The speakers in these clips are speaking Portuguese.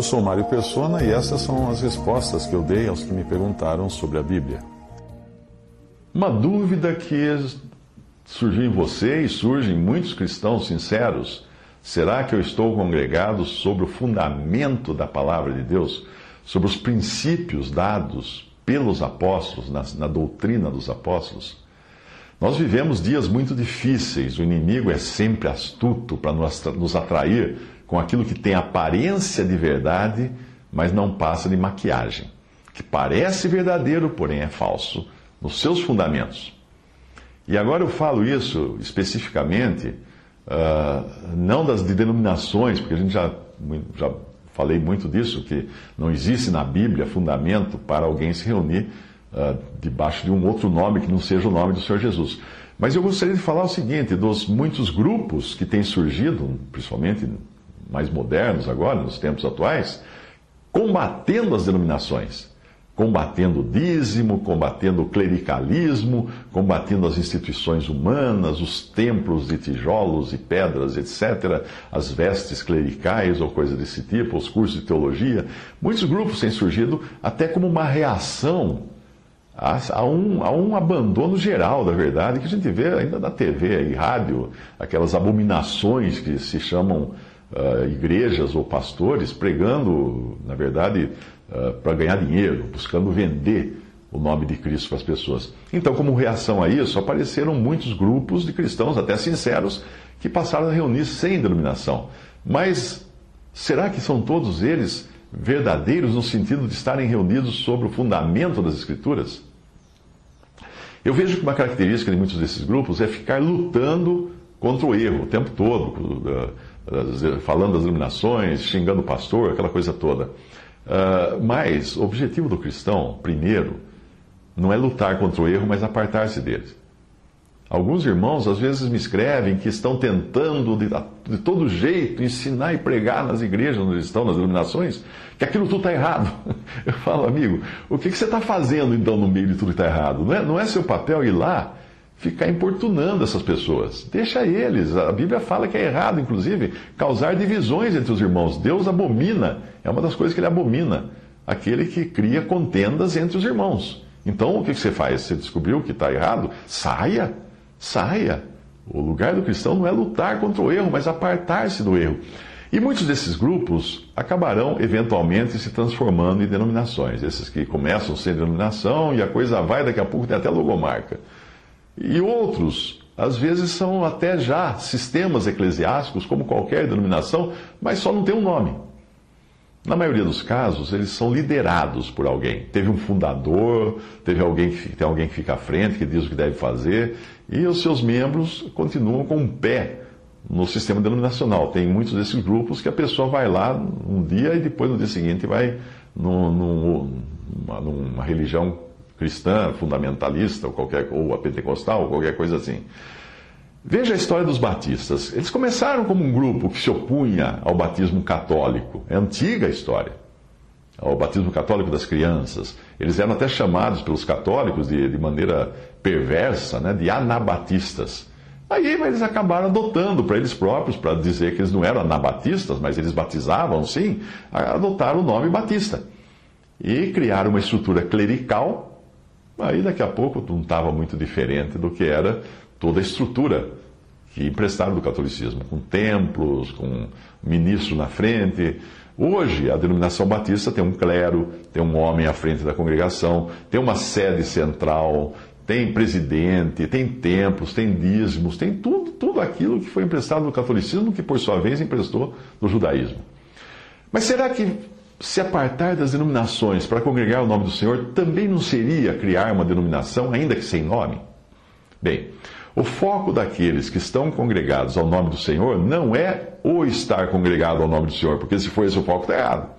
Eu sou Mário Persona e essas são as respostas que eu dei aos que me perguntaram sobre a Bíblia. Uma dúvida que surgiu em você e surge em muitos cristãos sinceros: será que eu estou congregado sobre o fundamento da palavra de Deus, sobre os princípios dados pelos apóstolos, na, na doutrina dos apóstolos? Nós vivemos dias muito difíceis, o inimigo é sempre astuto para nos atrair com aquilo que tem aparência de verdade, mas não passa de maquiagem, que parece verdadeiro, porém é falso, nos seus fundamentos. E agora eu falo isso especificamente, uh, não das de denominações, porque a gente já, já falei muito disso, que não existe na Bíblia fundamento para alguém se reunir uh, debaixo de um outro nome que não seja o nome do Senhor Jesus. Mas eu gostaria de falar o seguinte: dos muitos grupos que têm surgido, principalmente mais modernos agora, nos tempos atuais, combatendo as denominações combatendo o dízimo, combatendo o clericalismo, combatendo as instituições humanas, os templos de tijolos e pedras, etc., as vestes clericais ou coisa desse tipo, os cursos de teologia. Muitos grupos têm surgido até como uma reação um, a um abandono geral da verdade que a gente vê ainda na TV e rádio, aquelas abominações que se chamam uh, igrejas ou pastores pregando, na verdade, uh, para ganhar dinheiro, buscando vender o nome de Cristo para as pessoas. Então, como reação a isso, apareceram muitos grupos de cristãos, até sinceros, que passaram a reunir sem denominação. Mas será que são todos eles verdadeiros no sentido de estarem reunidos sobre o fundamento das Escrituras? Eu vejo que uma característica de muitos desses grupos é ficar lutando contra o erro o tempo todo, falando das iluminações, xingando o pastor, aquela coisa toda. Uh, mas o objetivo do cristão, primeiro, não é lutar contra o erro, mas apartar-se dele. Alguns irmãos às vezes me escrevem que estão tentando de, de todo jeito ensinar e pregar nas igrejas onde estão, nas iluminações, que aquilo tudo está errado. Eu falo, amigo, o que, que você está fazendo então no meio de tudo que está errado? Não é, não é seu papel ir lá ficar importunando essas pessoas. Deixa eles. A Bíblia fala que é errado, inclusive, causar divisões entre os irmãos. Deus abomina, é uma das coisas que ele abomina, aquele que cria contendas entre os irmãos. Então, o que você faz? Você descobriu que está errado? Saia, saia. O lugar do cristão não é lutar contra o erro, mas apartar-se do erro. E muitos desses grupos acabarão eventualmente se transformando em denominações. Esses que começam sem denominação e a coisa vai, daqui a pouco tem até logomarca. E outros, às vezes, são até já sistemas eclesiásticos, como qualquer denominação, mas só não tem um nome. Na maioria dos casos, eles são liderados por alguém. Teve um fundador, teve alguém que, tem alguém que fica à frente, que diz o que deve fazer, e os seus membros continuam com um pé no sistema denominacional. Tem muitos desses grupos que a pessoa vai lá um dia e depois no dia seguinte vai num, numa, numa religião cristã, fundamentalista, ou, qualquer, ou a pentecostal, ou qualquer coisa assim. Veja a história dos batistas. Eles começaram como um grupo que se opunha ao batismo católico. É antiga a história. Ao batismo católico das crianças. Eles eram até chamados pelos católicos de, de maneira perversa, né, de anabatistas. Aí eles acabaram adotando para eles próprios, para dizer que eles não eram anabatistas, mas eles batizavam sim, adotaram o nome batista. E criaram uma estrutura clerical Aí daqui a pouco não estava muito diferente do que era toda a estrutura que emprestaram do catolicismo, com templos, com ministro na frente. Hoje, a denominação batista tem um clero, tem um homem à frente da congregação, tem uma sede central, tem presidente, tem templos, tem dízimos, tem tudo, tudo aquilo que foi emprestado do catolicismo, que por sua vez emprestou do judaísmo. Mas será que se apartar das denominações para congregar o nome do Senhor também não seria criar uma denominação, ainda que sem nome? Bem, O foco daqueles que estão congregados ao nome do Senhor não é o estar congregado ao nome do Senhor, porque se for esse o foco, está errado.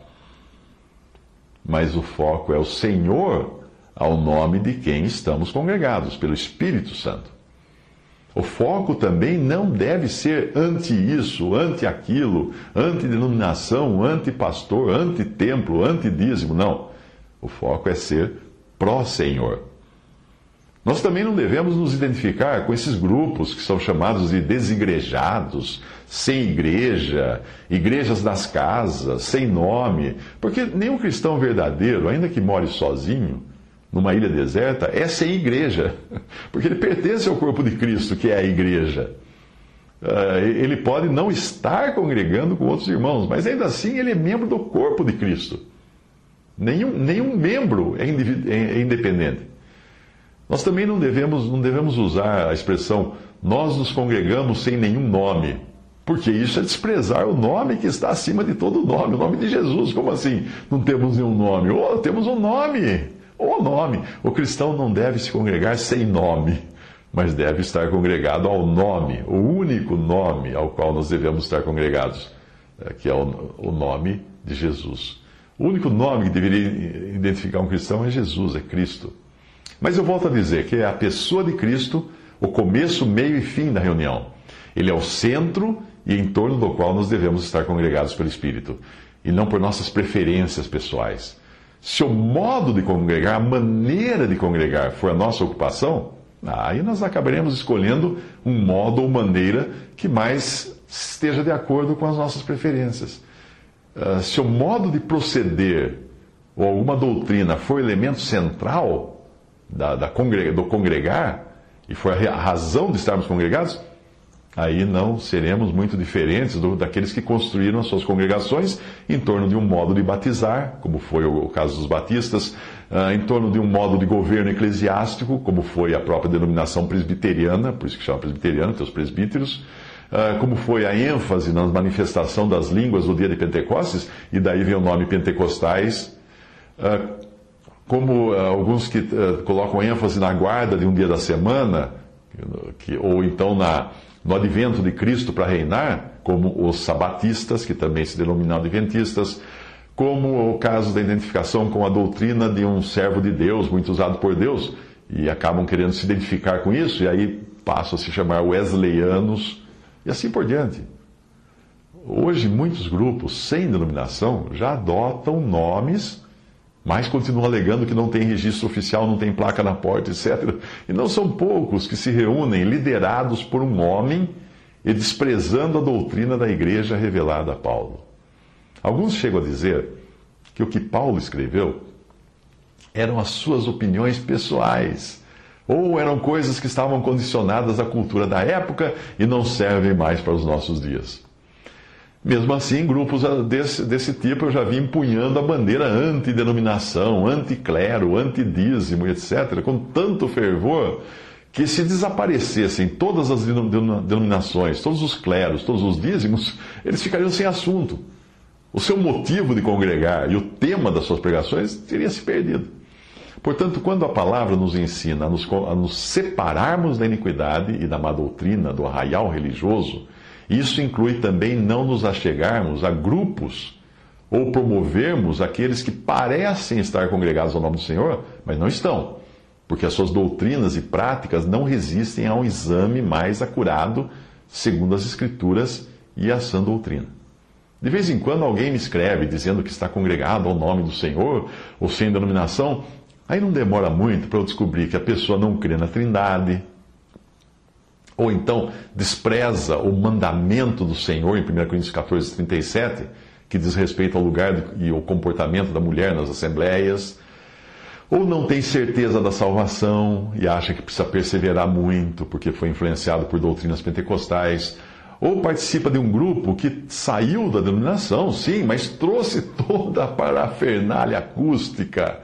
Mas o foco é o Senhor ao nome de quem estamos congregados, pelo Espírito Santo. O foco também não deve ser anti isso, anti aquilo, anti-denominação, anti-pastor, anti-templo, anti-dízimo. Não. O foco é ser pró-Senhor. Nós também não devemos nos identificar com esses grupos que são chamados de desigrejados, sem igreja, igrejas das casas, sem nome, porque nenhum cristão verdadeiro, ainda que more sozinho, numa ilha deserta, é sem igreja, porque ele pertence ao corpo de Cristo, que é a igreja. Ah, ele pode não estar congregando com outros irmãos, mas ainda assim ele é membro do corpo de Cristo. Nenhum, nenhum membro é, é, é independente. Nós também não devemos, não devemos usar a expressão nós nos congregamos sem nenhum nome, porque isso é desprezar o nome que está acima de todo nome, o nome de Jesus. Como assim não temos nenhum nome? Oh, temos um nome! O nome. O cristão não deve se congregar sem nome, mas deve estar congregado ao nome, o único nome ao qual nós devemos estar congregados, é, que é o nome de Jesus. O único nome que deveria identificar um cristão é Jesus, é Cristo. Mas eu volto a dizer que é a pessoa de Cristo o começo, meio e fim da reunião. Ele é o centro e em torno do qual nós devemos estar congregados pelo Espírito, e não por nossas preferências pessoais. Se o modo de congregar, a maneira de congregar for a nossa ocupação, aí nós acabaremos escolhendo um modo ou maneira que mais esteja de acordo com as nossas preferências. Uh, se o modo de proceder ou alguma doutrina for elemento central da, da do congregar, e for a razão de estarmos congregados, aí não seremos muito diferentes do, daqueles que construíram as suas congregações em torno de um modo de batizar, como foi o, o caso dos batistas, uh, em torno de um modo de governo eclesiástico, como foi a própria denominação presbiteriana, por isso que chama presbiteriana, tem os presbíteros, uh, como foi a ênfase na manifestação das línguas do dia de Pentecostes, e daí vem o nome Pentecostais, uh, como alguns que colocam ênfase na guarda de um dia da semana, que, ou então na, no advento de Cristo para reinar, como os sabatistas, que também se denominam adventistas, como o caso da identificação com a doutrina de um servo de Deus, muito usado por Deus, e acabam querendo se identificar com isso, e aí passam a se chamar wesleyanos, e assim por diante. Hoje, muitos grupos sem denominação já adotam nomes mas continua alegando que não tem registro oficial, não tem placa na porta, etc. E não são poucos que se reúnem liderados por um homem e desprezando a doutrina da igreja revelada a Paulo. Alguns chegam a dizer que o que Paulo escreveu eram as suas opiniões pessoais, ou eram coisas que estavam condicionadas à cultura da época e não servem mais para os nossos dias. Mesmo assim, grupos desse, desse tipo eu já vi empunhando a bandeira antidenominação, anticlero, antidízimo, etc., com tanto fervor que se desaparecessem todas as denominações, todos os cleros, todos os dízimos, eles ficariam sem assunto. O seu motivo de congregar e o tema das suas pregações teria se perdido. Portanto, quando a palavra nos ensina a nos, a nos separarmos da iniquidade e da má doutrina, do arraial religioso, isso inclui também não nos achegarmos a grupos ou promovermos aqueles que parecem estar congregados ao nome do Senhor, mas não estão, porque as suas doutrinas e práticas não resistem a um exame mais acurado, segundo as Escrituras e a sã doutrina. De vez em quando alguém me escreve dizendo que está congregado ao nome do Senhor ou sem denominação, aí não demora muito para eu descobrir que a pessoa não crê na Trindade, ou então despreza o mandamento do Senhor em 1 Coríntios 14, 37, que diz respeito ao lugar e ao comportamento da mulher nas assembleias, ou não tem certeza da salvação e acha que precisa perseverar muito porque foi influenciado por doutrinas pentecostais, ou participa de um grupo que saiu da denominação, sim, mas trouxe toda a parafernália acústica,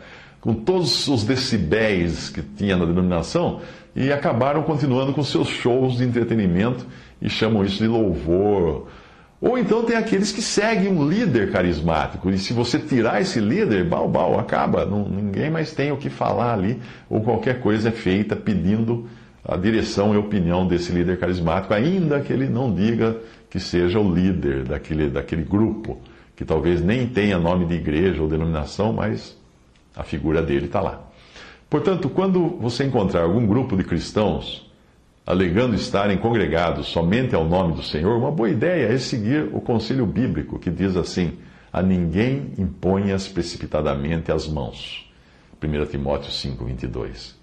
com todos os decibéis que tinha na denominação, e acabaram continuando com seus shows de entretenimento e chamam isso de louvor. Ou então tem aqueles que seguem um líder carismático, e se você tirar esse líder, bal, bal, acaba, não, ninguém mais tem o que falar ali, ou qualquer coisa é feita pedindo a direção e opinião desse líder carismático, ainda que ele não diga que seja o líder daquele, daquele grupo, que talvez nem tenha nome de igreja ou denominação, mas a figura dele está lá. Portanto, quando você encontrar algum grupo de cristãos alegando estarem congregados somente ao nome do Senhor, uma boa ideia é seguir o conselho bíblico que diz assim: a ninguém imponhas precipitadamente as mãos. 1 Timóteo 5, 22.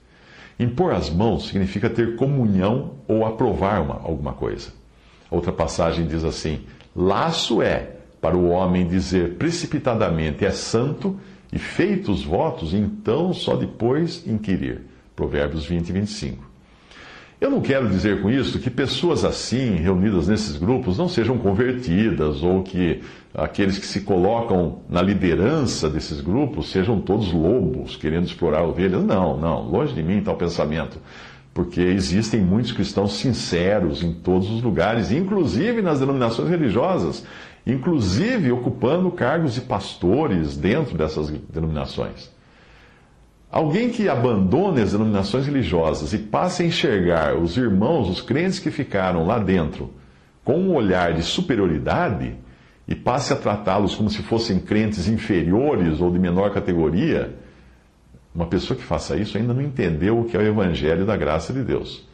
Impor as mãos significa ter comunhão ou aprovar uma, alguma coisa. Outra passagem diz assim: laço é para o homem dizer precipitadamente é santo e feitos votos, então só depois inquirir. Provérbios 20 e 25. Eu não quero dizer com isso que pessoas assim, reunidas nesses grupos, não sejam convertidas ou que aqueles que se colocam na liderança desses grupos sejam todos lobos querendo explorar ovelhas. Não, não, longe de mim tal pensamento. Porque existem muitos cristãos sinceros em todos os lugares, inclusive nas denominações religiosas, inclusive ocupando cargos de pastores dentro dessas denominações. Alguém que abandone as denominações religiosas e passe a enxergar os irmãos, os crentes que ficaram lá dentro, com um olhar de superioridade e passe a tratá-los como se fossem crentes inferiores ou de menor categoria, uma pessoa que faça isso ainda não entendeu o que é o Evangelho da graça de Deus.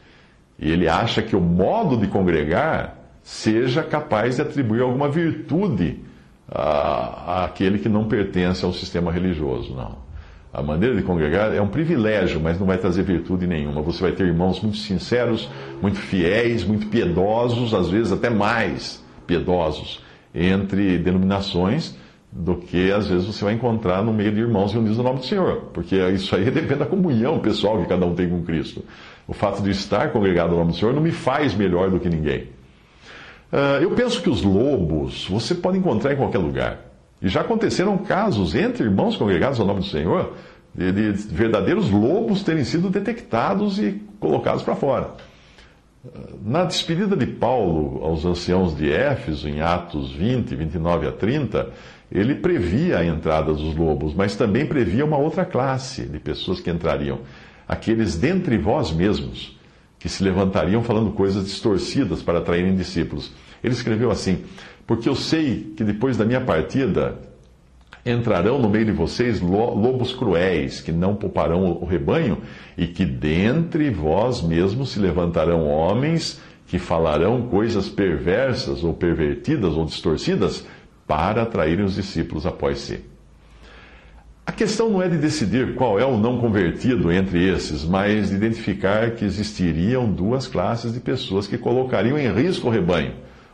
E ele acha que o modo de congregar seja capaz de atribuir alguma virtude àquele que não pertence ao sistema religioso. Não. A maneira de congregar é um privilégio, mas não vai trazer virtude nenhuma. Você vai ter irmãos muito sinceros, muito fiéis, muito piedosos, às vezes até mais piedosos, entre denominações, do que às vezes você vai encontrar no meio de irmãos reunidos no nome do Senhor. Porque isso aí depende da comunhão pessoal que cada um tem com Cristo. O fato de estar congregado no nome do Senhor não me faz melhor do que ninguém. Uh, eu penso que os lobos você pode encontrar em qualquer lugar. E já aconteceram casos entre irmãos congregados ao nome do Senhor, de, de verdadeiros lobos terem sido detectados e colocados para fora. Na despedida de Paulo aos anciãos de Éfeso, em Atos 20, 29 a 30, ele previa a entrada dos lobos, mas também previa uma outra classe de pessoas que entrariam. Aqueles dentre vós mesmos, que se levantariam falando coisas distorcidas para atraírem discípulos. Ele escreveu assim: porque eu sei que depois da minha partida entrarão no meio de vocês lobos cruéis, que não pouparão o rebanho, e que dentre vós mesmos se levantarão homens que falarão coisas perversas ou pervertidas ou distorcidas para atraírem os discípulos após si. A questão não é de decidir qual é o não convertido entre esses, mas de identificar que existiriam duas classes de pessoas que colocariam em risco o rebanho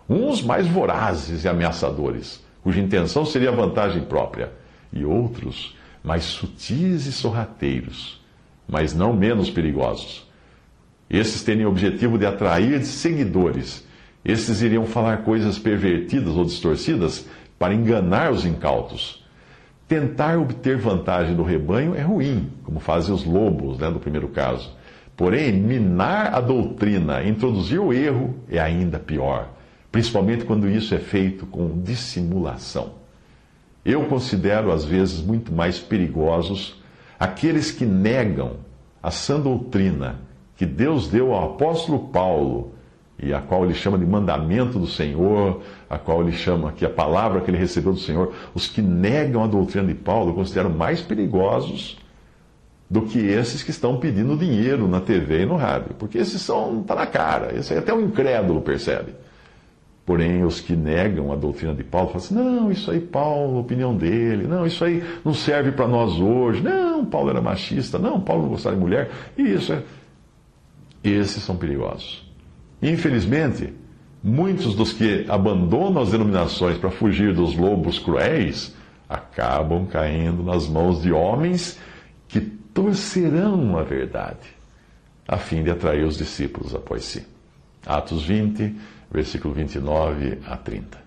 Uns mais vorazes e ameaçadores, cuja intenção seria vantagem própria, e outros mais sutis e sorrateiros, mas não menos perigosos. Esses teriam o objetivo de atrair seguidores. Esses iriam falar coisas pervertidas ou distorcidas para enganar os incautos. Tentar obter vantagem do rebanho é ruim, como fazem os lobos, né, do primeiro caso. Porém, minar a doutrina, introduzir o erro, é ainda pior principalmente quando isso é feito com dissimulação. Eu considero, às vezes, muito mais perigosos aqueles que negam a sã doutrina que Deus deu ao apóstolo Paulo e a qual ele chama de mandamento do Senhor, a qual ele chama que a palavra que ele recebeu do Senhor, os que negam a doutrina de Paulo, eu considero mais perigosos do que esses que estão pedindo dinheiro na TV e no rádio, porque esses são tá na cara, esse aí até o incrédulo percebe. Porém, os que negam a doutrina de Paulo falam assim: não, isso aí, Paulo, opinião dele, não, isso aí não serve para nós hoje, não, Paulo era machista, não, Paulo não gostava de mulher, e isso é. Esses são perigosos. Infelizmente, muitos dos que abandonam as denominações para fugir dos lobos cruéis acabam caindo nas mãos de homens que torcerão a verdade, a fim de atrair os discípulos após si. Atos 20 versículo 29 a 30.